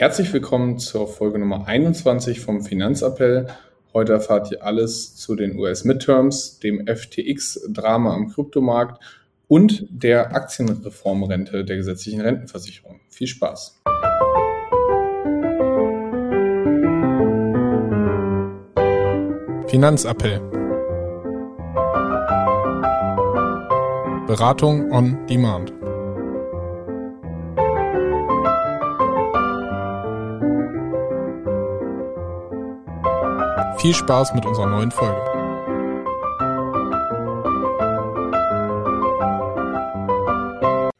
Herzlich willkommen zur Folge Nummer 21 vom Finanzappell. Heute erfahrt ihr alles zu den US-Midterms, dem FTX-Drama am Kryptomarkt und der Aktienreformrente der gesetzlichen Rentenversicherung. Viel Spaß! Finanzappell. Beratung on Demand. Viel Spaß mit unserer neuen Folge.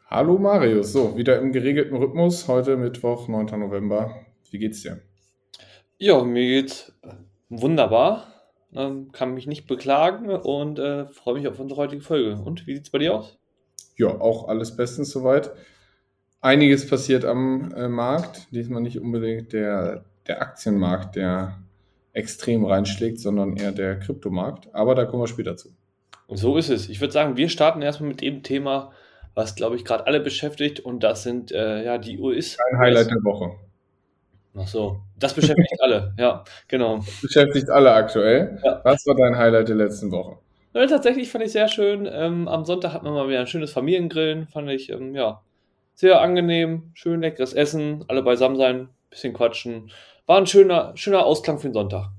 Hallo Marius, so wieder im geregelten Rhythmus. Heute Mittwoch, 9. November. Wie geht's dir? Ja, mir geht's wunderbar. Ähm, kann mich nicht beklagen und äh, freue mich auf unsere heutige Folge. Und wie sieht's bei dir aus? Ja, auch alles bestens soweit. Einiges passiert am äh, Markt. Diesmal nicht unbedingt der, der Aktienmarkt, der extrem reinschlägt, sondern eher der Kryptomarkt. Aber da kommen wir später zu. Und so ist es. Ich würde sagen, wir starten erstmal mit dem Thema, was, glaube ich, gerade alle beschäftigt. Und das sind äh, ja die US. Ein Highlight der Woche. Ach so, das beschäftigt alle, ja, genau. Das beschäftigt alle aktuell. Ja. Was war dein Highlight der letzten Woche? Ja, tatsächlich fand ich sehr schön. Ähm, am Sonntag hatten wir mal wieder ein schönes Familiengrillen. Fand ich, ähm, ja, sehr angenehm. Schön leckeres Essen, alle beisammen sein, bisschen quatschen war ein schöner, schöner Ausklang für den Sonntag.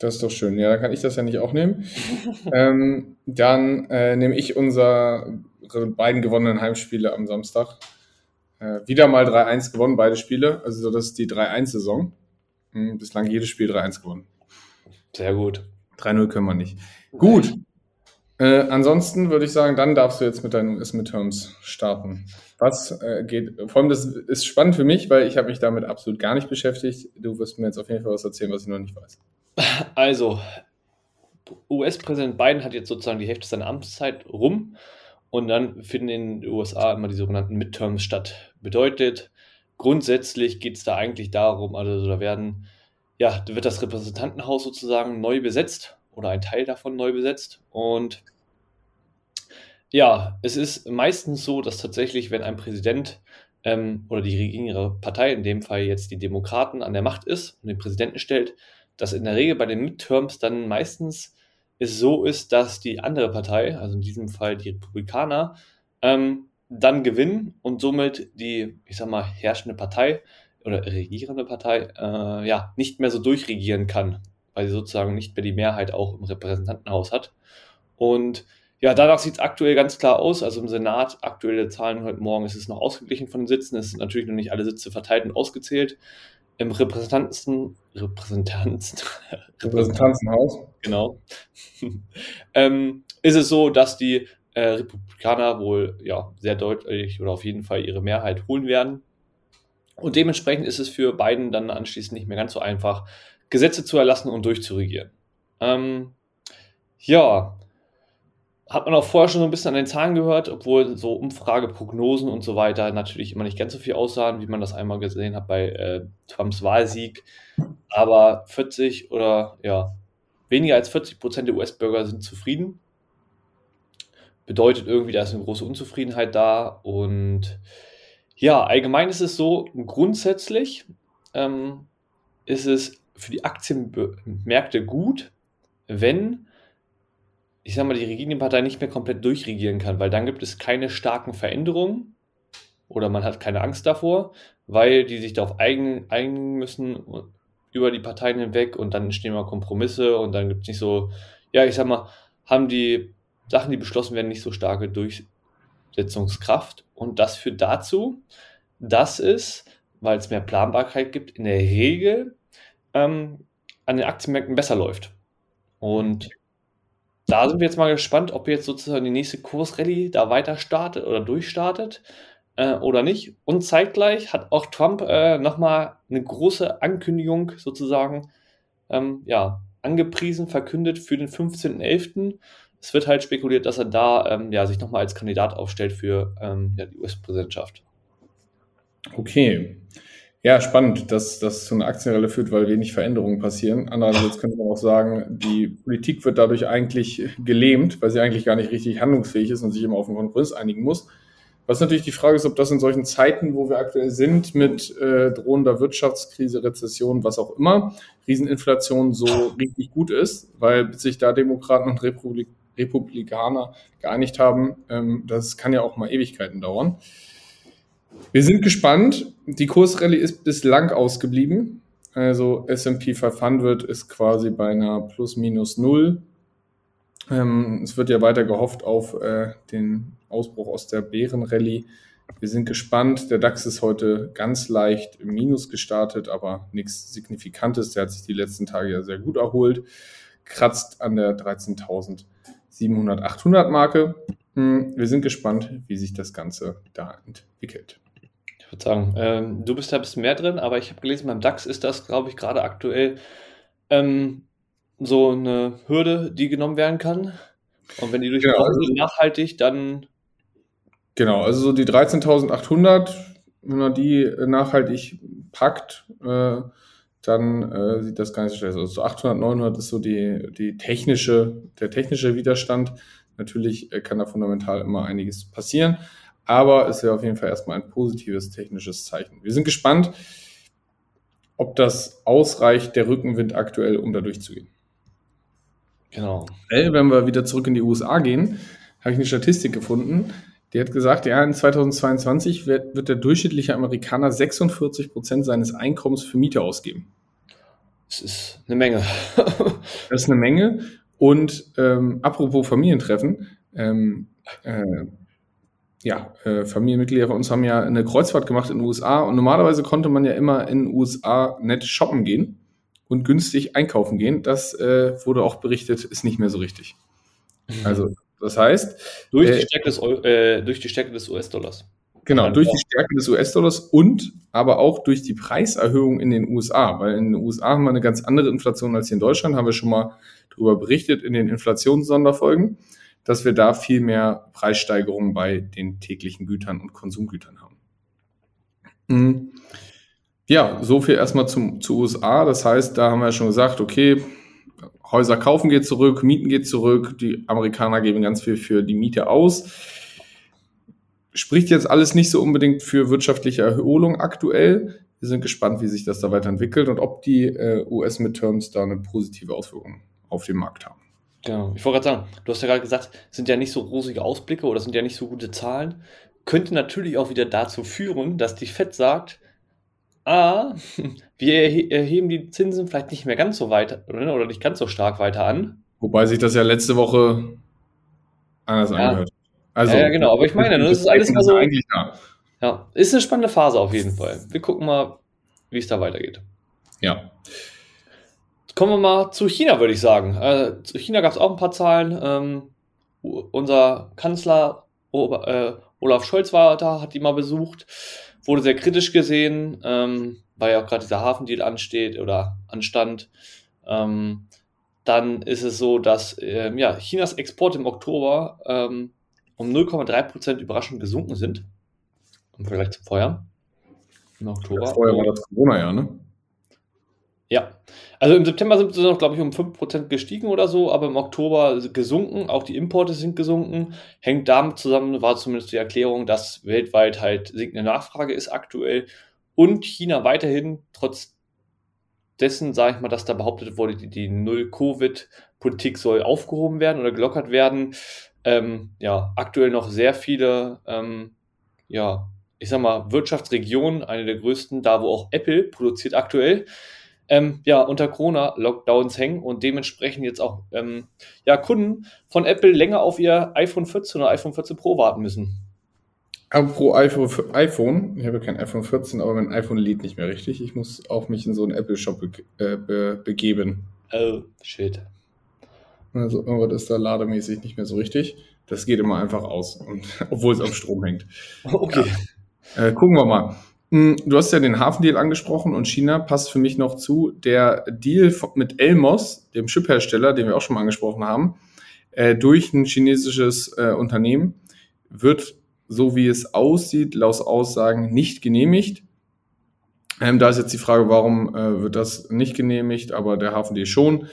Das ist doch schön. Ja, dann kann ich das ja nicht auch nehmen. ähm, dann äh, nehme ich unsere beiden gewonnenen Heimspiele am Samstag. Äh, wieder mal 3-1 gewonnen, beide Spiele. Also das ist die 3-1-Saison. Hm, bislang jedes Spiel 3-1 gewonnen. Sehr gut. 3-0 können wir nicht. Gut. Äh, ansonsten würde ich sagen, dann darfst du jetzt mit deinen US-Midterms starten. Was äh, geht, vor allem das ist spannend für mich, weil ich habe mich damit absolut gar nicht beschäftigt. Du wirst mir jetzt auf jeden Fall was erzählen, was ich noch nicht weiß. Also, US-Präsident Biden hat jetzt sozusagen die Hälfte seiner Amtszeit rum und dann finden in den USA immer die sogenannten Midterms statt. Bedeutet, grundsätzlich geht es da eigentlich darum, also da werden, ja, da wird das Repräsentantenhaus sozusagen neu besetzt oder ein Teil davon neu besetzt. Und ja, es ist meistens so, dass tatsächlich, wenn ein Präsident ähm, oder die regierende Partei, in dem Fall jetzt die Demokraten, an der Macht ist und den Präsidenten stellt, dass in der Regel bei den Midterms dann meistens es so ist, dass die andere Partei, also in diesem Fall die Republikaner, ähm, dann gewinnen und somit die, ich sag mal, herrschende Partei oder regierende Partei äh, ja nicht mehr so durchregieren kann weil sie sozusagen nicht mehr die Mehrheit auch im Repräsentantenhaus hat. Und ja, danach sieht es aktuell ganz klar aus. Also im Senat, aktuelle Zahlen heute Morgen, ist es noch ausgeglichen von den Sitzen. Es sind natürlich noch nicht alle Sitze verteilt und ausgezählt. Im Repräsentanten, Repräsentanten, Repräsentantenhaus, genau, ähm, ist es so, dass die äh, Republikaner wohl ja sehr deutlich oder auf jeden Fall ihre Mehrheit holen werden. Und dementsprechend ist es für Biden dann anschließend nicht mehr ganz so einfach, Gesetze zu erlassen und durchzuregieren. Ähm, ja, hat man auch vorher schon so ein bisschen an den Zahlen gehört, obwohl so Umfrageprognosen und so weiter natürlich immer nicht ganz so viel aussahen, wie man das einmal gesehen hat bei äh, Trumps Wahlsieg. Aber 40 oder ja, weniger als 40 Prozent der US-Bürger sind zufrieden. Bedeutet irgendwie, da ist eine große Unzufriedenheit da. Und ja, allgemein ist es so, grundsätzlich ähm, ist es für die Aktienmärkte gut, wenn, ich sag mal, die Regierungspartei nicht mehr komplett durchregieren kann, weil dann gibt es keine starken Veränderungen oder man hat keine Angst davor, weil die sich darauf einigen müssen über die Parteien hinweg und dann entstehen mal Kompromisse und dann gibt es nicht so, ja, ich sag mal, haben die Sachen, die beschlossen werden, nicht so starke Durchsetzungskraft. Und das führt dazu, dass es, weil es mehr Planbarkeit gibt, in der Regel ähm, an den Aktienmärkten besser läuft. Und da sind wir jetzt mal gespannt, ob jetzt sozusagen die nächste Kursrallye da weiter startet oder durchstartet äh, oder nicht. Und zeitgleich hat auch Trump äh, nochmal eine große Ankündigung sozusagen ähm, ja, angepriesen, verkündet für den 15.11. Es wird halt spekuliert, dass er da ähm, ja, sich nochmal als Kandidat aufstellt für ähm, ja, die US-Präsidentschaft. Okay. Ja, spannend, dass das zu einer Aktienrelle führt, weil wenig Veränderungen passieren. Andererseits könnte man auch sagen, die Politik wird dadurch eigentlich gelähmt, weil sie eigentlich gar nicht richtig handlungsfähig ist und sich immer auf einen Kompromiss einigen muss. Was natürlich die Frage ist, ob das in solchen Zeiten, wo wir aktuell sind, mit äh, drohender Wirtschaftskrise, Rezession, was auch immer, Rieseninflation so richtig gut ist, weil sich da Demokraten und Republik Republikaner geeinigt haben, ähm, das kann ja auch mal Ewigkeiten dauern. Wir sind gespannt. Die Kursrallye ist bislang ausgeblieben. Also S&P 500 ist quasi bei einer plus minus null. Ähm, es wird ja weiter gehofft auf äh, den Ausbruch aus der Bärenrallye. Wir sind gespannt. Der DAX ist heute ganz leicht im Minus gestartet, aber nichts Signifikantes. Der hat sich die letzten Tage ja sehr gut erholt. Kratzt an der 13.700, 800 Marke. Hm, wir sind gespannt, wie sich das Ganze da entwickelt. Ich würde sagen, ähm, du bist da ein bisschen mehr drin, aber ich habe gelesen, beim DAX ist das, glaube ich, gerade aktuell ähm, so eine Hürde, die genommen werden kann. Und wenn die durchbrochen genau, also, nachhaltig, dann. Genau, also so die 13.800, wenn man die nachhaltig packt, äh, dann äh, sieht das gar nicht so schlecht aus. Also so 800, 900 ist so die, die technische, der technische Widerstand. Natürlich äh, kann da fundamental immer einiges passieren aber es wäre auf jeden Fall erstmal ein positives technisches Zeichen. Wir sind gespannt, ob das ausreicht, der Rückenwind aktuell, um da durchzugehen. Genau. Wenn wir wieder zurück in die USA gehen, habe ich eine Statistik gefunden. Die hat gesagt, ja, in 2022 wird, wird der durchschnittliche Amerikaner 46 Prozent seines Einkommens für Miete ausgeben. Das ist eine Menge. das ist eine Menge. Und ähm, apropos Familientreffen, ähm, äh, ja, äh, Familienmitglieder von uns haben ja eine Kreuzfahrt gemacht in den USA und normalerweise konnte man ja immer in den USA nett shoppen gehen und günstig einkaufen gehen. Das äh, wurde auch berichtet, ist nicht mehr so richtig. Also, das heißt. Durch die äh, Stärke des, äh, durch die Stärke des US-Dollars. Genau, durch die Stärke des US-Dollars und aber auch durch die Preiserhöhung in den USA, weil in den USA haben wir eine ganz andere Inflation als hier in Deutschland, haben wir schon mal darüber berichtet in den Inflationssonderfolgen dass wir da viel mehr Preissteigerungen bei den täglichen Gütern und Konsumgütern haben. Mhm. Ja, so viel erstmal zum, zu USA. Das heißt, da haben wir ja schon gesagt, okay, Häuser kaufen geht zurück, Mieten geht zurück, die Amerikaner geben ganz viel für die Miete aus. Spricht jetzt alles nicht so unbedingt für wirtschaftliche Erholung aktuell. Wir sind gespannt, wie sich das da weiterentwickelt und ob die äh, US-Midterms da eine positive Auswirkung auf den Markt haben. Genau. Ich wollte gerade sagen, du hast ja gerade gesagt, sind ja nicht so rosige Ausblicke oder sind ja nicht so gute Zahlen. Könnte natürlich auch wieder dazu führen, dass die FED sagt, ah, wir erheben die Zinsen vielleicht nicht mehr ganz so weit oder nicht ganz so stark weiter an. Wobei sich das ja letzte Woche anders ja. Also, ja, ja, genau, aber ich meine, das ist alles mal so. Eigentlich da. Ja, ist eine spannende Phase auf jeden Fall. Wir gucken mal, wie es da weitergeht. Ja. Kommen wir mal zu China, würde ich sagen. Äh, zu China gab es auch ein paar Zahlen. Ähm, unser Kanzler äh, Olaf Scholz war da, hat die mal besucht, wurde sehr kritisch gesehen, ähm, weil ja auch gerade dieser Hafendeal ansteht oder anstand. Ähm, dann ist es so, dass ähm, ja, Chinas Exporte im Oktober ähm, um 0,3% überraschend gesunken sind im Vergleich zum Vorjahr. Im Oktober. Ja, vorher war das Corona-Jahr, ne? Ja, also im September sind sie noch, glaube ich, um 5% gestiegen oder so, aber im Oktober gesunken. Auch die Importe sind gesunken. Hängt damit zusammen, war zumindest die Erklärung, dass weltweit halt sinkende Nachfrage ist aktuell und China weiterhin trotz dessen, sage ich mal, dass da behauptet wurde, die, die Null-Covid-Politik soll aufgehoben werden oder gelockert werden. Ähm, ja, aktuell noch sehr viele, ähm, ja, ich sag mal, Wirtschaftsregionen, eine der größten, da wo auch Apple produziert aktuell, ähm, ja, unter Corona-Lockdowns hängen und dementsprechend jetzt auch ähm, ja, Kunden von Apple länger auf ihr iPhone 14 oder iPhone 14 Pro warten müssen. Aber pro iPhone, iPhone, ich habe kein iPhone 14, aber mein iPhone lädt nicht mehr richtig. Ich muss auch mich in so einen Apple-Shop be äh, be begeben. Oh, shit. Also irgendwas ist da lademäßig nicht mehr so richtig. Das geht immer einfach aus, und, obwohl es am Strom hängt. Okay. Ja. Äh, gucken wir mal. Hm, du hast ja den Hafendeal angesprochen und China passt für mich noch zu. Der Deal mit Elmos, dem Chiphersteller, den wir auch schon mal angesprochen haben, äh, durch ein chinesisches äh, Unternehmen, wird, so wie es aussieht, laut Aussagen nicht genehmigt. Ähm, da ist jetzt die Frage, warum äh, wird das nicht genehmigt, aber der Hafendeal schon.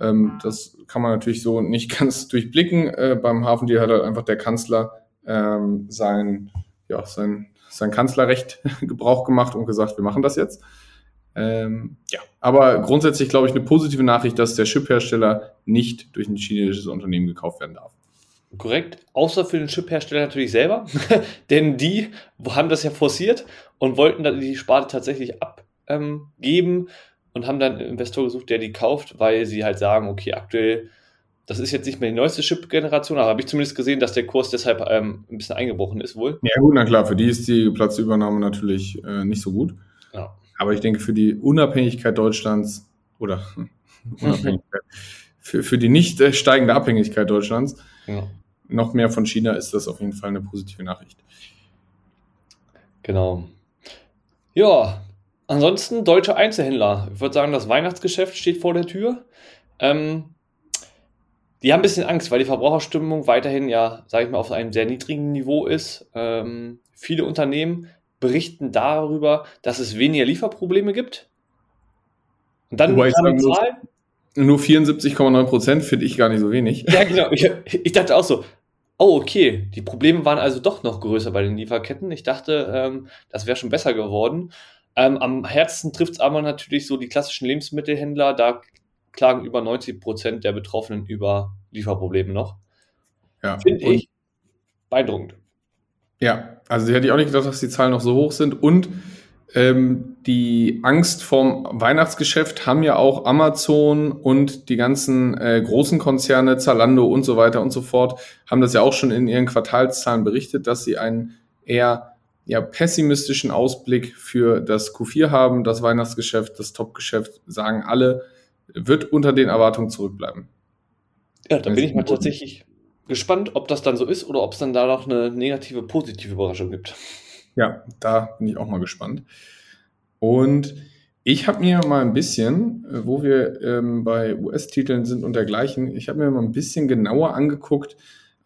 Ähm, das kann man natürlich so nicht ganz durchblicken. Äh, beim Hafendeal hat halt einfach der Kanzler ähm, sein ja, sein, sein Kanzlerrecht Gebrauch gemacht und gesagt, wir machen das jetzt. Ähm, ja, aber grundsätzlich glaube ich eine positive Nachricht, dass der Chip-Hersteller nicht durch ein chinesisches Unternehmen gekauft werden darf. Korrekt, außer für den Chip-Hersteller natürlich selber, denn die haben das ja forciert und wollten dann die Sparte tatsächlich abgeben und haben dann einen Investor gesucht, der die kauft, weil sie halt sagen, okay, aktuell, das ist jetzt nicht mehr die neueste Chip-Generation, aber habe ich zumindest gesehen, dass der Kurs deshalb ähm, ein bisschen eingebrochen ist wohl. Ja gut, na klar, für die ist die Platzübernahme natürlich äh, nicht so gut. Ja. Aber ich denke, für die Unabhängigkeit Deutschlands oder Unabhängigkeit, für, für die nicht äh, steigende Abhängigkeit Deutschlands, ja. noch mehr von China ist das auf jeden Fall eine positive Nachricht. Genau. Ja, ansonsten deutsche Einzelhändler. Ich würde sagen, das Weihnachtsgeschäft steht vor der Tür. Ähm, die haben ein bisschen Angst, weil die Verbraucherstimmung weiterhin ja, sage ich mal, auf einem sehr niedrigen Niveau ist. Ähm, viele Unternehmen berichten darüber, dass es weniger Lieferprobleme gibt. Und dann Wobei eine Zahl. Nur 74,9 Prozent finde ich gar nicht so wenig. Ja, genau. Ich, ich, dachte auch so, oh, okay, die Probleme waren also doch noch größer bei den Lieferketten. Ich dachte, ähm, das wäre schon besser geworden. Ähm, am Herzen trifft es aber natürlich so die klassischen Lebensmittelhändler. Da klagen über 90 Prozent der Betroffenen über Lieferprobleme noch. Ja. Finde ich beeindruckend. Ja, also hätte ich auch nicht gedacht, dass die Zahlen noch so hoch sind. Und ähm, die Angst vorm Weihnachtsgeschäft haben ja auch Amazon und die ganzen äh, großen Konzerne, Zalando und so weiter und so fort, haben das ja auch schon in ihren Quartalszahlen berichtet, dass sie einen eher ja, pessimistischen Ausblick für das Q4 haben. Das Weihnachtsgeschäft, das Topgeschäft, sagen alle, wird unter den Erwartungen zurückbleiben. Ja, da bin ich mal tatsächlich gespannt, ob das dann so ist oder ob es dann da noch eine negative, positive Überraschung gibt. Ja, da bin ich auch mal gespannt. Und ich habe mir mal ein bisschen, äh, wo wir ähm, bei US-Titeln sind und dergleichen, ich habe mir mal ein bisschen genauer angeguckt.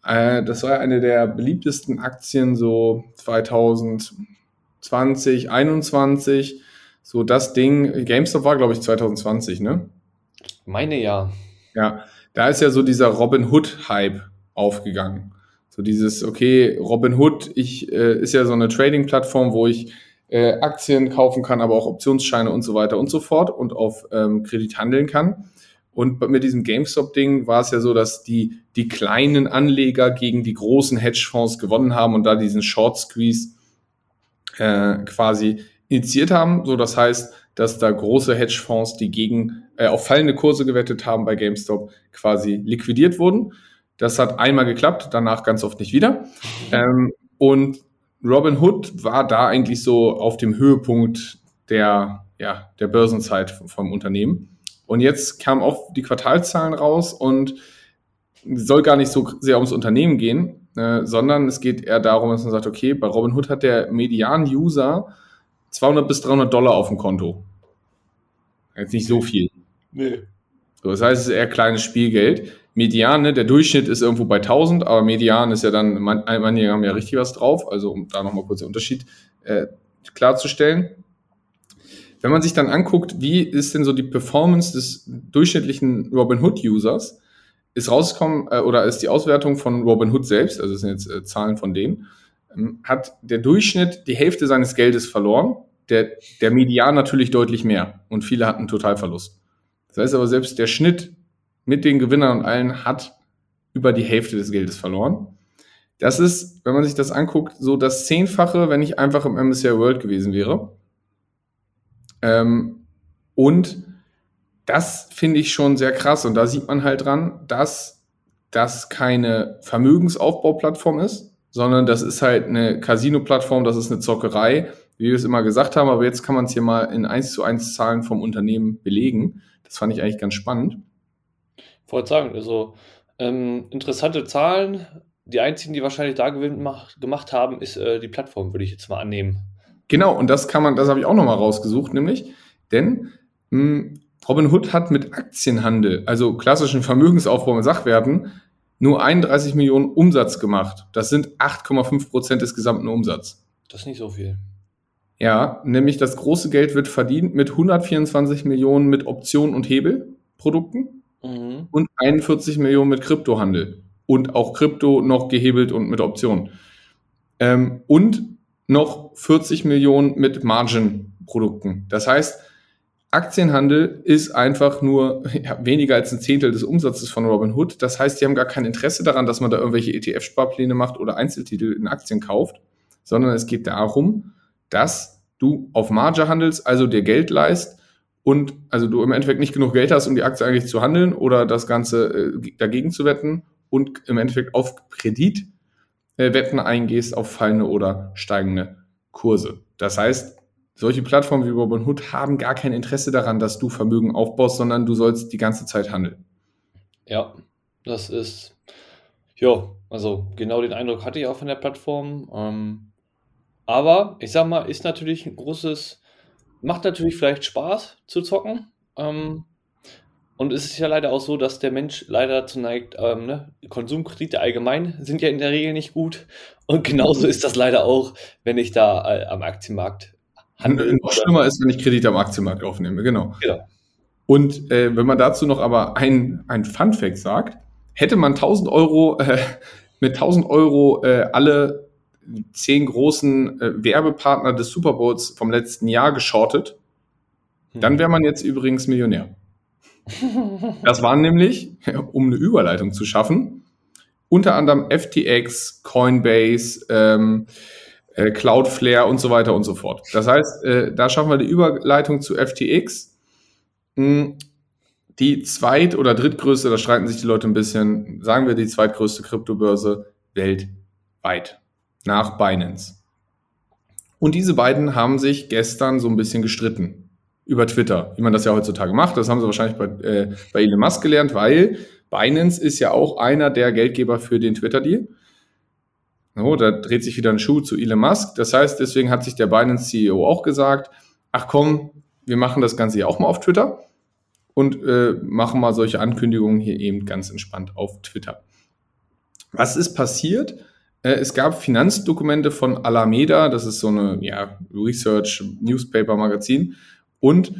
Äh, das war eine der beliebtesten Aktien so 2020, 2021. So das Ding, GameStop war, glaube ich, 2020, ne? Meine ja. Ja, da ist ja so dieser Robin Hood-Hype aufgegangen. So dieses, okay, Robin Hood, ich, äh, ist ja so eine Trading-Plattform, wo ich äh, Aktien kaufen kann, aber auch Optionsscheine und so weiter und so fort und auf ähm, Kredit handeln kann. Und mit diesem GameStop-Ding war es ja so, dass die, die kleinen Anleger gegen die großen Hedgefonds gewonnen haben und da diesen Short Squeeze äh, quasi initiiert haben. So, das heißt, dass da große Hedgefonds, die gegen äh, auf fallende Kurse gewettet haben bei GameStop, quasi liquidiert wurden. Das hat einmal geklappt, danach ganz oft nicht wieder. Ähm, und Robin Hood war da eigentlich so auf dem Höhepunkt der, ja, der Börsenzeit vom Unternehmen. Und jetzt kamen auch die Quartalzahlen raus und es soll gar nicht so sehr ums Unternehmen gehen, äh, sondern es geht eher darum, dass man sagt, okay, bei Robin Hood hat der Median-User 200 bis 300 Dollar auf dem Konto. Jetzt nicht so viel. Nee. So, das heißt, es ist eher kleines Spielgeld. Median, ne, der Durchschnitt ist irgendwo bei 1000, aber Median ist ja dann, man, manche haben ja richtig was drauf, also um da nochmal kurz den Unterschied äh, klarzustellen. Wenn man sich dann anguckt, wie ist denn so die Performance des durchschnittlichen Robinhood-Users, ist rausgekommen, äh, oder ist die Auswertung von Robinhood selbst, also das sind jetzt äh, Zahlen von denen, ähm, hat der Durchschnitt die Hälfte seines Geldes verloren, der, der Median natürlich deutlich mehr und viele hatten Totalverlust. Das heißt aber, selbst der Schnitt mit den Gewinnern und allen hat über die Hälfte des Geldes verloren. Das ist, wenn man sich das anguckt, so das Zehnfache, wenn ich einfach im MSCI World gewesen wäre. Ähm, und das finde ich schon sehr krass. Und da sieht man halt dran, dass das keine Vermögensaufbauplattform ist, sondern das ist halt eine Casino-Plattform, das ist eine Zockerei, wie wir es immer gesagt haben. Aber jetzt kann man es hier mal in eins zu eins Zahlen vom Unternehmen belegen. Das fand ich eigentlich ganz spannend wollte sagen, also ähm, interessante Zahlen. Die einzigen, die wahrscheinlich da Gewinn mach, gemacht haben, ist äh, die Plattform, würde ich jetzt mal annehmen. Genau, und das kann man, das habe ich auch nochmal rausgesucht, nämlich, denn mh, hm, Robinhood hat mit Aktienhandel, also klassischen Vermögensaufbau mit Sachwerten, nur 31 Millionen Umsatz gemacht. Das sind 8,5 Prozent des gesamten Umsatzes. Das ist nicht so viel. Ja, nämlich das große Geld wird verdient mit 124 Millionen mit Optionen und Hebelprodukten mhm. und 41 Millionen mit Kryptohandel und auch Krypto noch gehebelt und mit Optionen. Ähm, und noch 40 Millionen mit Margin-Produkten. Das heißt, Aktienhandel ist einfach nur ja, weniger als ein Zehntel des Umsatzes von Robinhood. Das heißt, die haben gar kein Interesse daran, dass man da irgendwelche ETF-Sparpläne macht oder Einzeltitel in Aktien kauft, sondern es geht darum, dass du auf Marge handelst, also dir Geld leist und also du im Endeffekt nicht genug Geld hast, um die Aktie eigentlich zu handeln oder das Ganze äh, dagegen zu wetten und im Endeffekt auf Kredit äh, Wetten eingehst auf fallende oder steigende Kurse. Das heißt, solche Plattformen wie Robinhood haben gar kein Interesse daran, dass du Vermögen aufbaust, sondern du sollst die ganze Zeit handeln. Ja, das ist, ja, also genau den Eindruck hatte ich auch von der Plattform. Ähm, aber ich sag mal, ist natürlich ein großes, macht natürlich vielleicht Spaß zu zocken. Ähm, und es ist ja leider auch so, dass der Mensch leider dazu neigt, ähm, ne? Konsumkredite allgemein sind ja in der Regel nicht gut. Und genauso ist das leider auch, wenn ich da äh, am Aktienmarkt handle. Noch schlimmer ist, wenn ich Kredite am Aktienmarkt aufnehme, genau. genau. Und äh, wenn man dazu noch aber ein, ein Fun-Fact sagt, hätte man 1000 Euro äh, mit 1000 Euro äh, alle zehn großen äh, Werbepartner des Super Bowls vom letzten Jahr geschortet, dann wäre man jetzt übrigens Millionär. Das waren nämlich, um eine Überleitung zu schaffen, unter anderem FTX, Coinbase, ähm, äh, Cloudflare und so weiter und so fort. Das heißt, äh, da schaffen wir die Überleitung zu FTX. Hm, die zweit- oder drittgrößte, da streiten sich die Leute ein bisschen, sagen wir die zweitgrößte Kryptobörse weltweit nach Binance. Und diese beiden haben sich gestern so ein bisschen gestritten über Twitter, wie man das ja heutzutage macht. Das haben sie wahrscheinlich bei, äh, bei Elon Musk gelernt, weil Binance ist ja auch einer der Geldgeber für den Twitter-Deal. So, da dreht sich wieder ein Schuh zu Elon Musk. Das heißt, deswegen hat sich der Binance-CEO auch gesagt, ach komm, wir machen das Ganze ja auch mal auf Twitter und äh, machen mal solche Ankündigungen hier eben ganz entspannt auf Twitter. Was ist passiert? Äh, es gab Finanzdokumente von Alameda, das ist so eine ja, Research Newspaper Magazin, und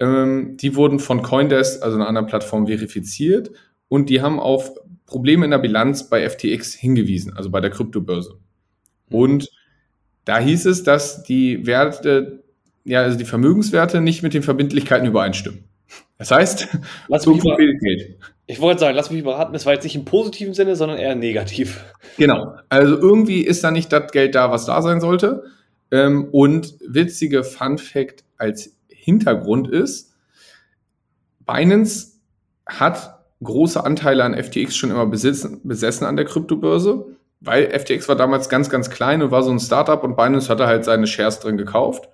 ähm, die wurden von Coindesk, also einer anderen Plattform, verifiziert und die haben auf Probleme in der Bilanz bei FTX hingewiesen, also bei der Kryptobörse. Und da hieß es, dass die Werte, ja, also die Vermögenswerte nicht mit den Verbindlichkeiten übereinstimmen. Das heißt, lass mich über, Geld. Ich wollte sagen, lass mich überraten, es war jetzt nicht im positiven Sinne, sondern eher negativ. Genau. Also irgendwie ist da nicht das Geld da, was da sein sollte. Ähm, und witzige Fun Fact als Hintergrund ist, Binance hat große Anteile an FTX schon immer besitzen, besessen an der Kryptobörse, weil FTX war damals ganz, ganz klein und war so ein Startup und Binance hatte halt seine Shares drin gekauft.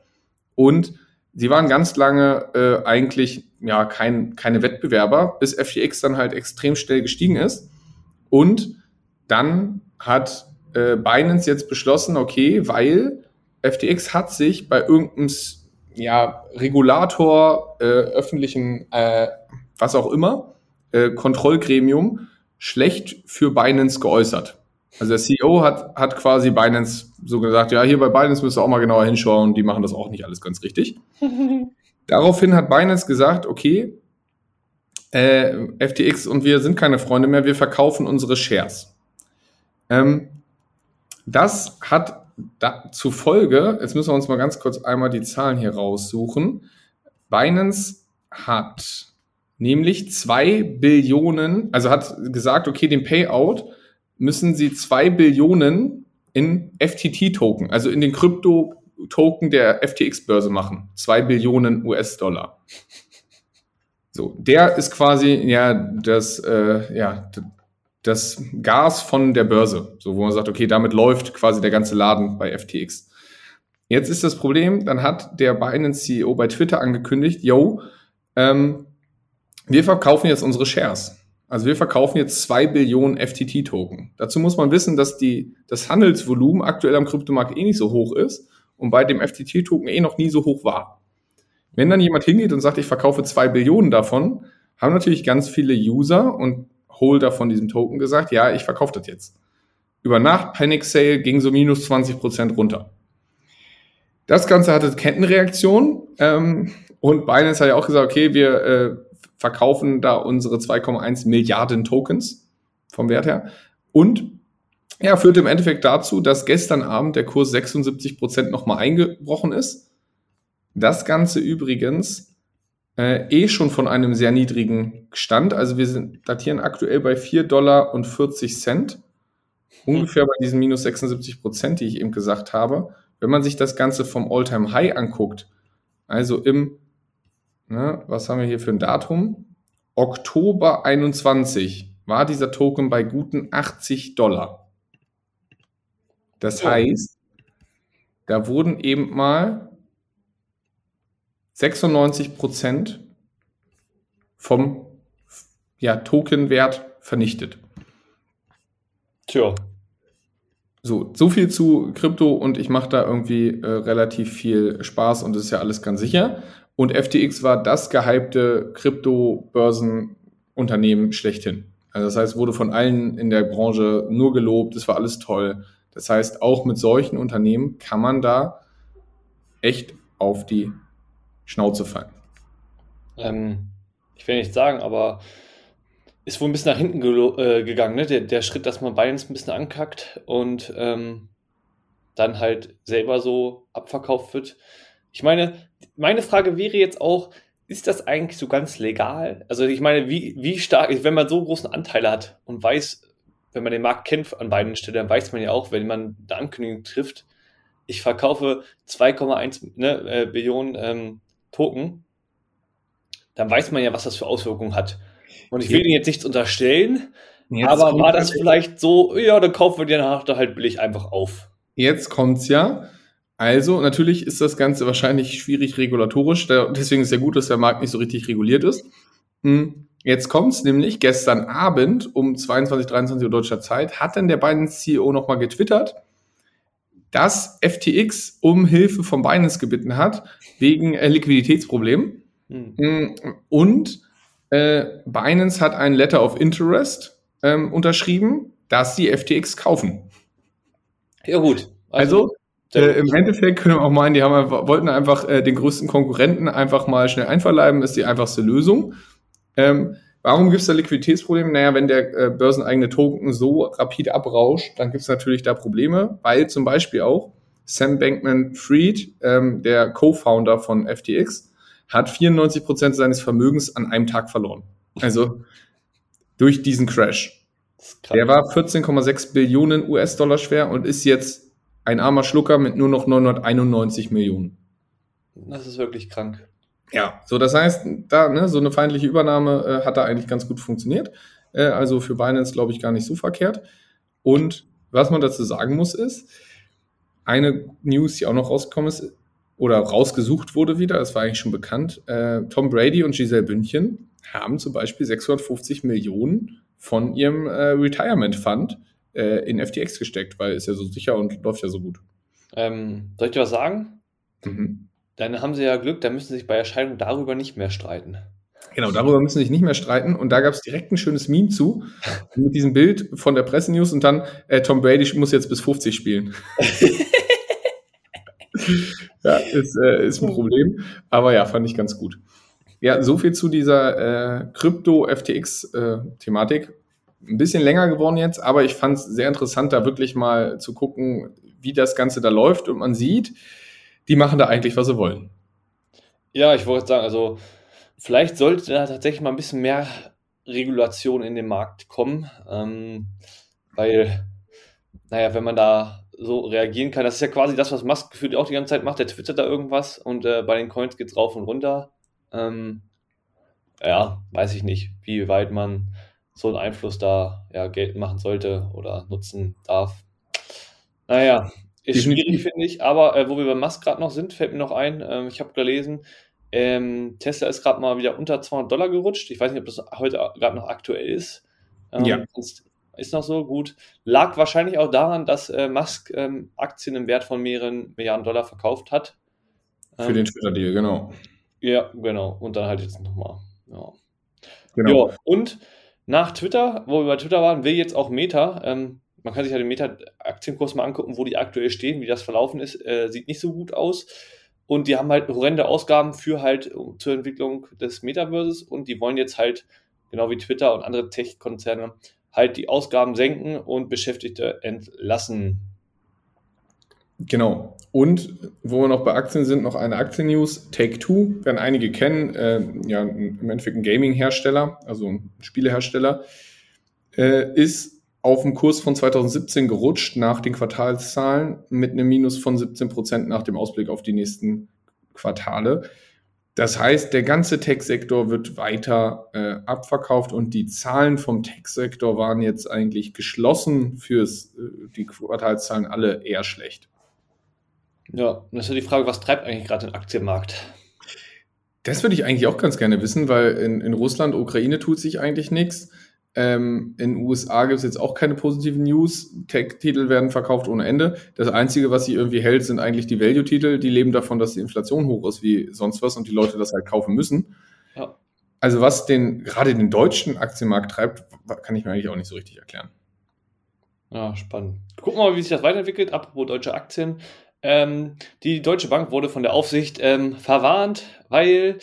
Und sie waren ganz lange äh, eigentlich ja kein, keine Wettbewerber, bis FTX dann halt extrem schnell gestiegen ist. Und dann hat äh, Binance jetzt beschlossen, okay, weil FTX hat sich bei irgendeinem ja, Regulator, äh, öffentlichen, äh, was auch immer, äh, Kontrollgremium schlecht für Binance geäußert. Also der CEO hat, hat quasi Binance so gesagt, ja, hier bei Binance müsst ihr auch mal genauer hinschauen, die machen das auch nicht alles ganz richtig. Daraufhin hat Binance gesagt, okay, äh, FTX und wir sind keine Freunde mehr, wir verkaufen unsere Shares. Ähm, das hat da, zufolge, jetzt müssen wir uns mal ganz kurz einmal die Zahlen hier raussuchen. Binance hat nämlich zwei Billionen, also hat gesagt, okay, den Payout müssen sie zwei Billionen in FTT-Token, also in den Krypto-Token der FTX-Börse machen. Zwei Billionen US-Dollar. So, der ist quasi ja das, äh, ja, das Gas von der Börse. So, wo man sagt, okay, damit läuft quasi der ganze Laden bei FTX. Jetzt ist das Problem, dann hat der Binance CEO bei Twitter angekündigt, yo, ähm, wir verkaufen jetzt unsere Shares. Also wir verkaufen jetzt zwei Billionen FTT-Token. Dazu muss man wissen, dass die, das Handelsvolumen aktuell am Kryptomarkt eh nicht so hoch ist und bei dem FTT-Token eh noch nie so hoch war. Wenn dann jemand hingeht und sagt, ich verkaufe zwei Billionen davon, haben natürlich ganz viele User und Holder von diesem Token gesagt, ja, ich verkaufe das jetzt. Über Nacht, Panic Sale, ging so minus 20 Prozent runter. Das Ganze hatte Kettenreaktion ähm, und Binance hat ja auch gesagt, okay, wir äh, verkaufen da unsere 2,1 Milliarden Tokens vom Wert her. Und Ja, führt im Endeffekt dazu, dass gestern Abend der Kurs 76 Prozent nochmal eingebrochen ist. Das Ganze übrigens äh, eh schon von einem sehr niedrigen Stand. Also wir sind datieren aktuell bei 4 Dollar und 40 Cent. Ungefähr bei diesen minus 76 Prozent, die ich eben gesagt habe. Wenn man sich das Ganze vom All-Time High anguckt, also im, ne, was haben wir hier für ein Datum? Oktober 21 war dieser Token bei guten 80 Dollar. Das heißt, da wurden eben mal 96 Prozent vom ja, Tokenwert vernichtet. Tja. So, so viel zu Krypto und ich mache da irgendwie äh, relativ viel Spaß und das ist ja alles ganz sicher. Und FTX war das gehypte Krypto-Börsenunternehmen schlechthin. Also das heißt, wurde von allen in der Branche nur gelobt, es war alles toll. Das heißt, auch mit solchen Unternehmen kann man da echt auf die Schnauze fallen. Ähm, ich will nicht sagen, aber ist wohl ein bisschen nach hinten äh, gegangen, ne? Der, der, Schritt, dass man Binance ein bisschen ankackt und ähm, dann halt selber so abverkauft wird. Ich meine, meine Frage wäre jetzt auch, ist das eigentlich so ganz legal? Also ich meine, wie, wie stark, wenn man so großen Anteil hat und weiß, wenn man den Markt kennt an beiden Stellen, dann weiß man ja auch, wenn man eine Ankündigung trifft, ich verkaufe 2,1 ne, äh, Billionen ähm, Token, dann weiß man ja, was das für Auswirkungen hat. Und ich will Ihnen jetzt nichts unterstellen, jetzt aber war das vielleicht so, ja, dann kaufen wir die nachher halt billig einfach auf. Jetzt kommt's ja. Also, natürlich ist das Ganze wahrscheinlich schwierig regulatorisch. Deswegen ist es ja gut, dass der Markt nicht so richtig reguliert ist. Hm. Jetzt kommt's nämlich gestern Abend um 22, 23 Uhr deutscher Zeit, hat dann der Binance CEO nochmal getwittert, dass FTX um Hilfe von Binance gebeten hat, wegen äh, Liquiditätsproblemen. Hm. Und äh, Binance hat ein Letter of Interest ähm, unterschrieben, dass sie FTX kaufen. Ja gut. Also, also äh, im Endeffekt können wir auch meinen, die haben einfach, wollten einfach äh, den größten Konkurrenten einfach mal schnell einverleiben, ist die einfachste Lösung. Ähm, warum gibt es da Liquiditätsprobleme? Naja, wenn der äh, börseneigene Token so rapid abrauscht, dann gibt es natürlich da Probleme, weil zum Beispiel auch Sam Bankman-Fried, ähm, der Co-Founder von FTX, hat 94 Prozent seines Vermögens an einem Tag verloren. Also durch diesen Crash. Der war 14,6 Billionen US-Dollar schwer und ist jetzt ein armer Schlucker mit nur noch 991 Millionen. Das ist wirklich krank. Ja, so das heißt, da ne, so eine feindliche Übernahme äh, hat da eigentlich ganz gut funktioniert. Äh, also für Binance glaube ich gar nicht so verkehrt. Und was man dazu sagen muss ist, eine News, die auch noch rausgekommen ist oder rausgesucht wurde wieder, das war eigentlich schon bekannt, äh, Tom Brady und Giselle Bündchen haben zum Beispiel 650 Millionen von ihrem äh, Retirement Fund äh, in FTX gesteckt, weil ist ja so sicher und läuft ja so gut. Ähm, soll ich dir was sagen? Mhm. Dann haben sie ja Glück, dann müssen sie sich bei Erscheinung darüber nicht mehr streiten. Genau, darüber müssen sie sich nicht mehr streiten. Und da gab es direkt ein schönes Meme zu, mit diesem Bild von der Pressenews und dann äh, Tom Brady muss jetzt bis 50 spielen. ja, ist, äh, ist ein Problem. Aber ja, fand ich ganz gut. Ja, so viel zu dieser äh, Krypto-FTX-Thematik. Äh, ein bisschen länger geworden jetzt, aber ich fand es sehr interessant, da wirklich mal zu gucken, wie das Ganze da läuft. Und man sieht, die machen da eigentlich, was sie wollen. Ja, ich wollte sagen, also vielleicht sollte da tatsächlich mal ein bisschen mehr Regulation in den Markt kommen, ähm, weil, naja, wenn man da so reagieren kann, das ist ja quasi das, was Musk gefühlt auch die ganze Zeit macht, der twittert da irgendwas und äh, bei den Coins geht es rauf und runter. Ähm, ja, weiß ich nicht, wie weit man so einen Einfluss da ja, geltend machen sollte oder nutzen darf. Naja, ist schwierig, finde ich, aber äh, wo wir bei Musk gerade noch sind, fällt mir noch ein, ähm, ich habe gelesen, ähm, Tesla ist gerade mal wieder unter 200 Dollar gerutscht. Ich weiß nicht, ob das heute gerade noch aktuell ist. Ähm, ja. Ist noch so gut. Lag wahrscheinlich auch daran, dass äh, Musk ähm, Aktien im Wert von mehreren Milliarden Dollar verkauft hat. Für den ähm, Twitter-Deal, genau. Ja, genau. Und dann halt jetzt nochmal. Ja. Genau. Ja, und nach Twitter, wo wir bei Twitter waren, will jetzt auch Meta ähm, man kann sich ja den Meta-Aktienkurs mal angucken, wo die aktuell stehen, wie das verlaufen ist. Äh, sieht nicht so gut aus. Und die haben halt horrende Ausgaben für halt zur Entwicklung des Metaverses und die wollen jetzt halt, genau wie Twitter und andere Tech-Konzerne, halt die Ausgaben senken und Beschäftigte entlassen. Genau. Und wo wir noch bei Aktien sind, noch eine Aktien-News. Take-Two, werden einige kennen, äh, ja, im Endeffekt ein Gaming-Hersteller, also ein Spielehersteller, äh, ist auf dem Kurs von 2017 gerutscht nach den Quartalszahlen mit einem Minus von 17 Prozent nach dem Ausblick auf die nächsten Quartale. Das heißt, der ganze Tech-Sektor wird weiter äh, abverkauft und die Zahlen vom Tech-Sektor waren jetzt eigentlich geschlossen fürs äh, die Quartalszahlen alle eher schlecht. Ja, und das ist ja die Frage, was treibt eigentlich gerade den Aktienmarkt? Das würde ich eigentlich auch ganz gerne wissen, weil in, in Russland, Ukraine tut sich eigentlich nichts. Ähm, in den USA gibt es jetzt auch keine positiven News. Tech-Titel werden verkauft ohne Ende. Das Einzige, was sie irgendwie hält, sind eigentlich die Value-Titel. Die leben davon, dass die Inflation hoch ist wie sonst was und die Leute das halt kaufen müssen. Ja. Also was den gerade den deutschen Aktienmarkt treibt, kann ich mir eigentlich auch nicht so richtig erklären. Ja, spannend. Gucken wir mal, wie sich das weiterentwickelt. Apropos deutsche Aktien. Ähm, die Deutsche Bank wurde von der Aufsicht ähm, verwarnt, weil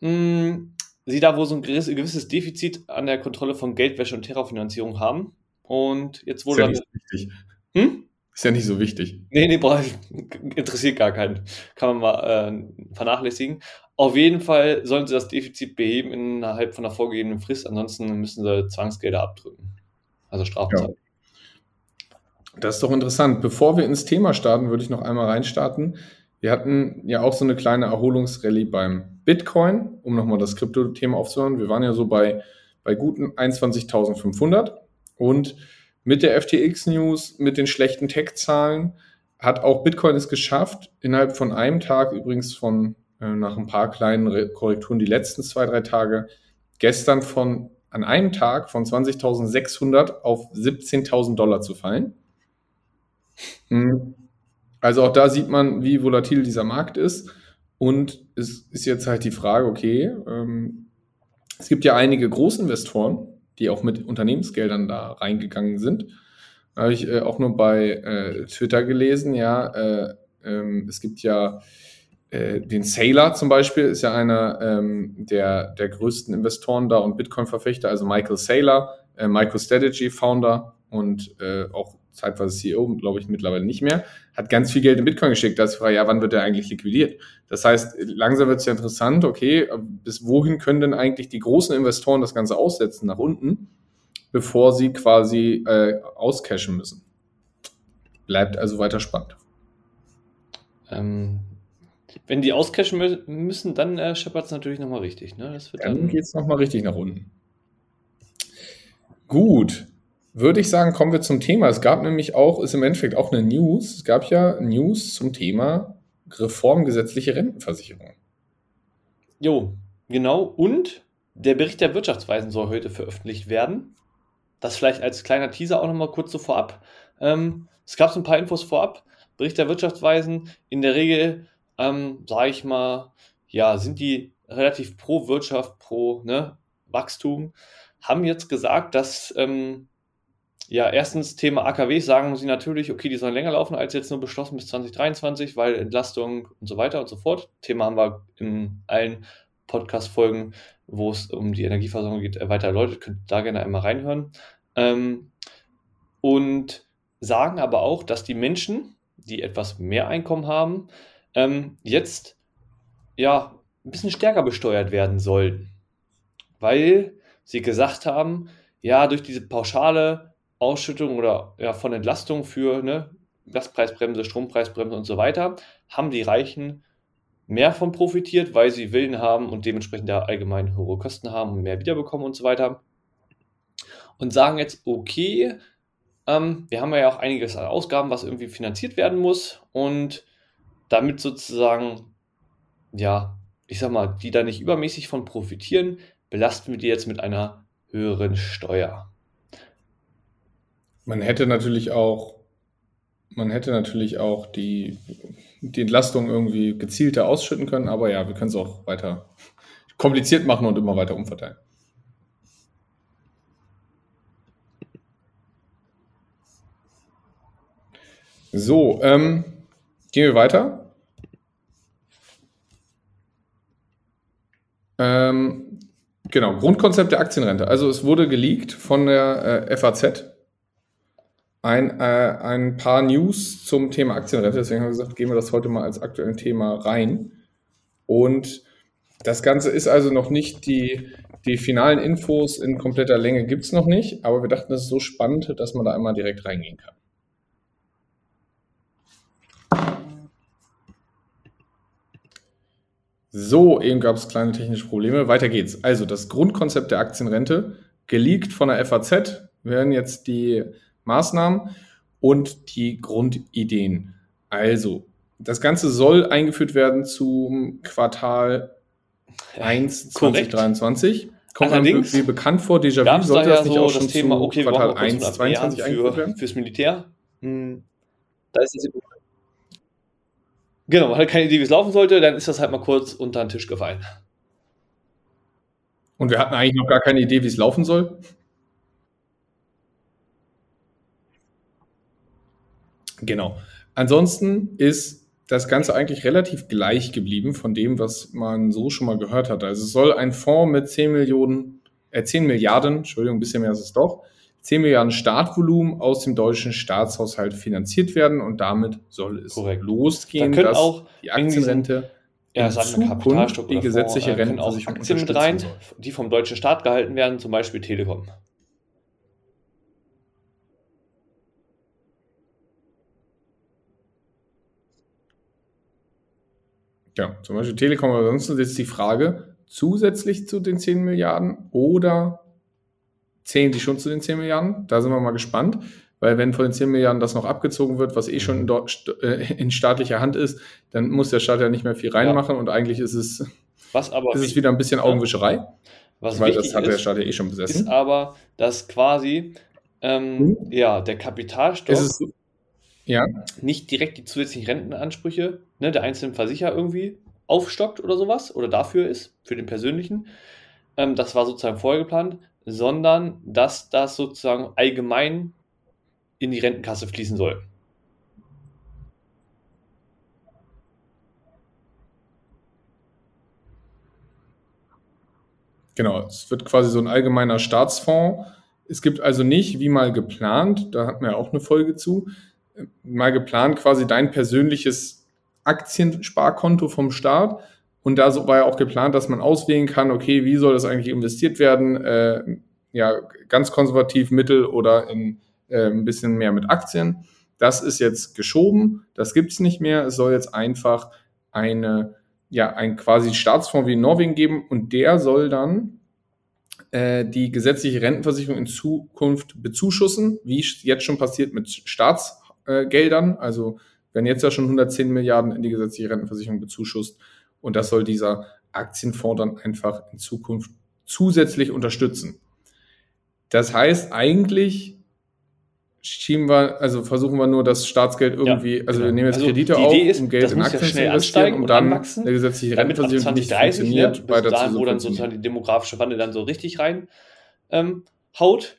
mh, hm, sie da wohl so ein gewisses Defizit an der Kontrolle von Geldwäsche und Terrorfinanzierung haben. Und jetzt wurde. Ist ja nicht so wichtig. Hm? Ist ja nicht so wichtig. Nee, nee, boah, interessiert gar keinen. Kann man mal äh, vernachlässigen. Auf jeden Fall sollen sie das Defizit beheben innerhalb von einer vorgegebenen Frist, ansonsten müssen sie Zwangsgelder abdrücken. Also Strafen ja. Das ist doch interessant. Bevor wir ins Thema starten, würde ich noch einmal reinstarten. Wir hatten ja auch so eine kleine Erholungsrallye beim Bitcoin, um nochmal das Krypto-Thema aufzuhören. Wir waren ja so bei, bei guten 21.500 und mit der FTX-News, mit den schlechten Tech-Zahlen, hat auch Bitcoin es geschafft, innerhalb von einem Tag, übrigens von äh, nach ein paar kleinen Korrekturen die letzten zwei, drei Tage, gestern von an einem Tag von 20.600 auf 17.000 Dollar zu fallen. Mhm. Also auch da sieht man, wie volatil dieser Markt ist. Und es ist jetzt halt die Frage, okay, ähm, es gibt ja einige Großinvestoren, die auch mit Unternehmensgeldern da reingegangen sind. Habe ich äh, auch nur bei äh, Twitter gelesen, ja, äh, ähm, es gibt ja äh, den Sailor zum Beispiel, ist ja einer ähm, der, der größten Investoren da und Bitcoin-Verfechter, also Michael Saylor, äh, MicroStrategy Founder und äh, auch zeitweise CEO, glaube ich mittlerweile nicht mehr, hat ganz viel Geld in Bitcoin geschickt. Da ist die Frage, ja, wann wird der eigentlich liquidiert? Das heißt, langsam wird es ja interessant, okay, bis wohin können denn eigentlich die großen Investoren das Ganze aussetzen? Nach unten, bevor sie quasi äh, auscashen müssen. Bleibt also weiter spannend. Ähm, wenn die auscashen mü müssen, dann äh, scheppert es natürlich nochmal richtig. Ne? Dann dann geht es nochmal richtig nach unten. Gut, würde ich sagen, kommen wir zum Thema. Es gab nämlich auch, ist im Endeffekt auch eine News. Es gab ja News zum Thema reformgesetzliche Rentenversicherung. Jo, genau. Und der Bericht der Wirtschaftsweisen soll heute veröffentlicht werden. Das vielleicht als kleiner Teaser auch nochmal kurz so vorab. Ähm, es gab so ein paar Infos vorab. Bericht der Wirtschaftsweisen. In der Regel, ähm, sage ich mal, ja, sind die relativ pro Wirtschaft, pro ne, Wachstum. Haben jetzt gesagt, dass ähm, ja, erstens Thema AKW sagen sie natürlich, okay, die sollen länger laufen als jetzt nur beschlossen bis 2023, weil Entlastung und so weiter und so fort. Thema haben wir in allen Podcast-Folgen, wo es um die Energieversorgung geht, weiter erläutert. Könnt da gerne einmal reinhören. Ähm, und sagen aber auch, dass die Menschen, die etwas mehr Einkommen haben, ähm, jetzt ja ein bisschen stärker besteuert werden sollen. Weil sie gesagt haben, ja, durch diese pauschale Ausschüttung oder ja, von Entlastung für ne, Gaspreisbremse, Strompreisbremse und so weiter, haben die Reichen mehr von profitiert, weil sie Willen haben und dementsprechend ja allgemein hohe Kosten haben und mehr wiederbekommen und so weiter. Und sagen jetzt, okay, ähm, wir haben ja auch einiges an Ausgaben, was irgendwie finanziert werden muss und damit sozusagen, ja, ich sag mal, die da nicht übermäßig von profitieren, belasten wir die jetzt mit einer höheren Steuer. Man hätte natürlich auch, man hätte natürlich auch die, die Entlastung irgendwie gezielter ausschütten können, aber ja, wir können es auch weiter kompliziert machen und immer weiter umverteilen. So, ähm, gehen wir weiter. Ähm, Genau, Grundkonzept der Aktienrente. Also es wurde geleakt von der äh, FAZ ein, äh, ein paar News zum Thema Aktienrente. Deswegen haben wir gesagt, gehen wir das heute mal als aktuelles Thema rein. Und das Ganze ist also noch nicht die, die finalen Infos in kompletter Länge gibt es noch nicht, aber wir dachten, das ist so spannend, dass man da einmal direkt reingehen kann. So, eben gab es kleine technische Probleme. Weiter geht's. Also das Grundkonzept der Aktienrente, geleakt von der FAZ, werden jetzt die Maßnahmen und die Grundideen. Also, das Ganze soll eingeführt werden zum Quartal 1 2023. Kommt Allerdings einem irgendwie bekannt vor, Déjà-vu, es da sollte ja das nicht so auch schon Thema, okay, Quartal machen mal 1 kurz 22 eingeführt werden? fürs Militär. Hm, da ist das Genau, man hat keine Idee, wie es laufen sollte, dann ist das halt mal kurz unter den Tisch gefallen. Und wir hatten eigentlich noch gar keine Idee, wie es laufen soll. Genau. Ansonsten ist das Ganze eigentlich relativ gleich geblieben von dem, was man so schon mal gehört hatte. Also es soll ein Fonds mit 10 Millionen, äh 10 Milliarden, Entschuldigung, ein bisschen mehr ist es doch, 10 Milliarden Startvolumen aus dem deutschen Staatshaushalt finanziert werden und damit soll es Korrekt. losgehen, Da dass auch die Aktienrente Ja, sagen wir Kapitalstock die gesetzliche Fonds, äh, können auch Aktien mit rein, soll. die vom deutschen Staat gehalten werden, zum Beispiel Telekom. Ja, zum Beispiel Telekom, aber ansonsten ist die Frage, zusätzlich zu den 10 Milliarden oder zählen die schon zu den 10 Milliarden? Da sind wir mal gespannt, weil wenn von den 10 Milliarden das noch abgezogen wird, was eh schon in, äh, in staatlicher Hand ist, dann muss der Staat ja nicht mehr viel reinmachen und eigentlich ist es, Was aber ist es wieder ein bisschen Augenwischerei, was weil das hat der ist, Staat ja eh schon ist besessen. aber, dass quasi ähm, Hm? ja, der Kapitalstock Ist? Ja, nicht direkt die zusätzlichen Rentenansprüche ne, der einzelnen Versicherer irgendwie aufstockt oder sowas oder dafür ist, für den persönlichen. Ähm, das war sozusagen vorher geplant, sondern dass das sozusagen allgemein in die Rentenkasse fließen soll. Genau, es wird quasi so ein allgemeiner Staatsfonds. Es gibt also nicht, wie mal geplant, da hatten wir ja auch eine Folge zu, mal geplant quasi dein persönliches Aktiensparkonto vom Staat. Und da war ja auch geplant, dass man auswählen kann, okay, wie soll das eigentlich investiert werden? Äh, ja, ganz konservativ, mittel oder in, äh, ein bisschen mehr mit Aktien. Das ist jetzt geschoben, das gibt's nicht mehr. Es soll jetzt einfach eine ja, ein quasi Staatsfonds wie in Norwegen geben und der soll dann äh, die gesetzliche Rentenversicherung in Zukunft bezuschussen, wie jetzt schon passiert mit Staatsgeldern. Also werden jetzt ja schon 110 Milliarden in die gesetzliche Rentenversicherung bezuschusst und das soll dieser Aktienfonds dann einfach in Zukunft zusätzlich unterstützen. Das heißt, eigentlich schieben wir, also versuchen wir nur das Staatsgeld irgendwie, also genau. wir nehmen jetzt Also Kredite auf, ist, um Geld in muss ja Aktien zu investieren, um und dann eine gesetzliche ab Rentenversicherung, nicht 2030 ne, funktioniert, bis weiter dahin, zu wo dann sozusagen die demografische Wandel dann so richtig rein ähm, haut,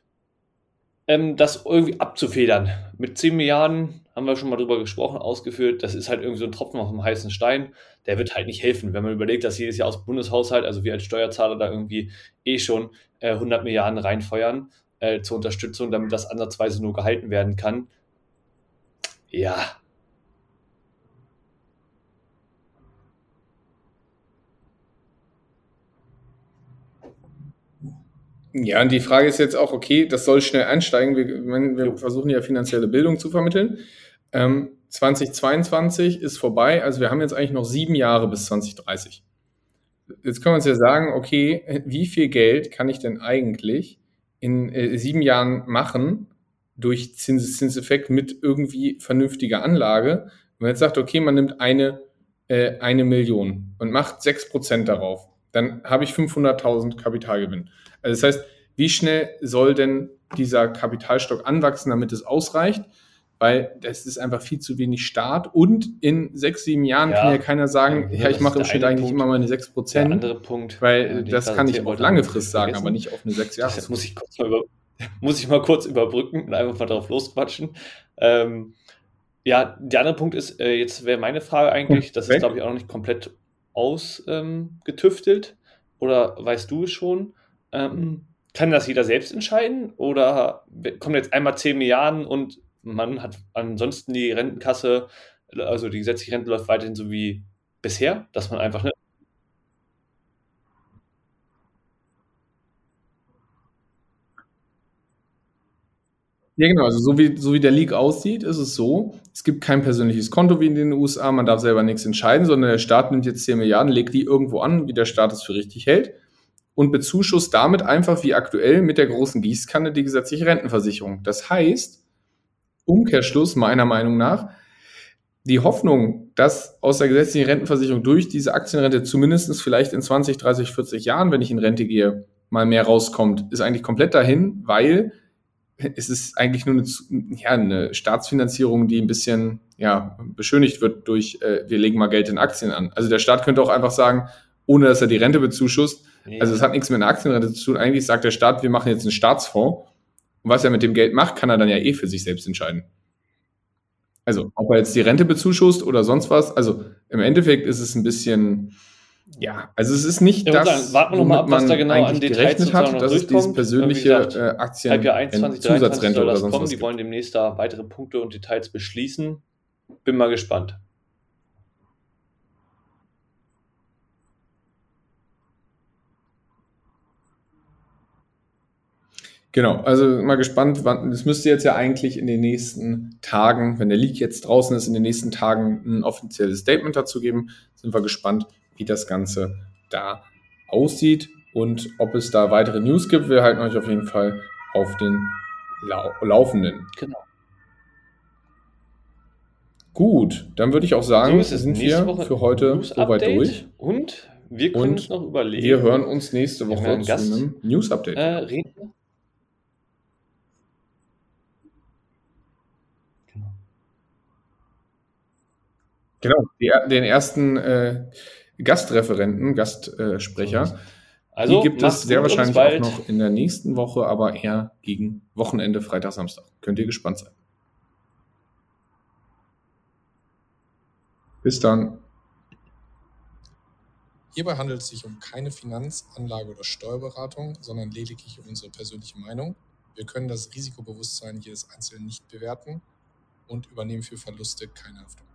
ähm, das irgendwie abzufedern. Mit 10 Milliarden haben wir schon mal drüber gesprochen, ausgeführt, das ist halt irgendwie so ein Tropfen auf dem heißen Stein, der wird halt nicht helfen, wenn man überlegt, dass jedes Jahr aus Bundeshaushalt, also wir als Steuerzahler da irgendwie eh schon äh, 100 Milliarden reinfeuern äh, zur Unterstützung, damit das ansatzweise nur gehalten werden kann. Ja, Ja, und die Frage ist jetzt auch, okay, das soll schnell einsteigen. Wir, wir versuchen ja finanzielle Bildung zu vermitteln. Ähm, 2022 ist vorbei, also wir haben jetzt eigentlich noch sieben Jahre bis 2030. Jetzt können wir uns ja sagen, okay, wie viel Geld kann ich denn eigentlich in äh, sieben Jahren machen durch Zinseszinseffekt mit irgendwie vernünftiger Anlage? Wenn man jetzt sagt, okay, man nimmt eine, äh, eine Million und macht sechs Prozent darauf, dann habe ich 500.000 Kapitalgewinn. Also das heißt, wie schnell soll denn dieser Kapitalstock anwachsen, damit es ausreicht? Weil das ist einfach viel zu wenig Start und in sechs, sieben Jahren Ja. kann ja keiner sagen, Ja, ja, ich das mache im Schnitt eigentlich Punkt. immer meine sechs Prozent, andere Punkt, weil den das kann ich auf lange Frist sagen, vergessen. aber nicht auf eine sechs Das Jahre. muss ich kurz mal über, muss ich mal kurz überbrücken und einfach mal drauf losquatschen. Ähm, ja, der andere Punkt ist, äh, jetzt wäre meine Frage eigentlich, das ist glaube ich auch noch nicht komplett ausgetüftelt, ähm, oder weißt du es schon? Ähm, kann das jeder selbst entscheiden? Oder kommen jetzt einmal 10 Milliarden und man hat ansonsten die Rentenkasse, also die gesetzliche Rente läuft weiterhin so wie bisher, dass man einfach ne, Ja, genau. Also so wie, so wie der League aussieht, ist es so, es gibt kein persönliches Konto wie in den USA, man darf selber nichts entscheiden, sondern der Staat nimmt jetzt 10 Milliarden, legt die irgendwo an, wie der Staat es für richtig hält und bezuschusst damit einfach wie aktuell mit der großen Gießkanne die gesetzliche Rentenversicherung. Das heißt, Umkehrschluss meiner Meinung nach, die Hoffnung, dass aus der gesetzlichen Rentenversicherung durch diese Aktienrente zumindest vielleicht in 20, 30, 40 Jahren, wenn ich in Rente gehe, mal mehr rauskommt, ist eigentlich komplett dahin, weil es ist eigentlich nur eine, ja, eine Staatsfinanzierung, die ein bisschen ja, beschönigt wird durch, äh, wir legen mal Geld in Aktien an. Also der Staat könnte auch einfach sagen, ohne dass er die Rente bezuschusst, nee. also es hat nichts mit einer Aktienrente zu tun, eigentlich sagt der Staat, wir machen jetzt einen Staatsfonds und was er mit dem Geld macht, kann er dann ja eh für sich selbst entscheiden. Also, ob er jetzt die Rente bezuschusst oder sonst was, also im Endeffekt ist es ein bisschen, ja, also es ist nicht das, sagen, warten wir noch mal ab, was da genau an gerechnet hat, dass es dieses persönliche gesagt, äh, Aktien Zusatzrente oder sonst kommen. was Die wollen demnächst da weitere Punkte und Details beschließen. Bin mal gespannt. Genau, also mal gespannt, wann, das müsste jetzt ja eigentlich in den nächsten Tagen, wenn der Leak jetzt draußen ist, in den nächsten Tagen ein offizielles Statement dazu geben. Sind wir gespannt, wie das Ganze da aussieht und ob es da weitere News gibt. Wir halten euch auf jeden Fall auf den Lau Laufenden. Genau. Gut, dann würde ich auch sagen, so sind wir Woche für heute soweit durch. Und wir können und uns noch überlegen. Wir hören uns nächste Woche zu einem News-Update. Äh, reden. Genau, die, den ersten äh, Gastreferenten, Gastsprecher. Also, die gibt es sehr wahrscheinlich auch noch in der nächsten Woche, aber eher gegen Wochenende, Freitag, Samstag. Könnt ihr gespannt sein. Bis dann. Hierbei handelt es sich um keine Finanz-, Anlage- oder Steuerberatung, sondern lediglich um unsere persönliche Meinung. Wir können das Risikobewusstsein jedes Einzelnen nicht bewerten und übernehmen für Verluste keine Haftung.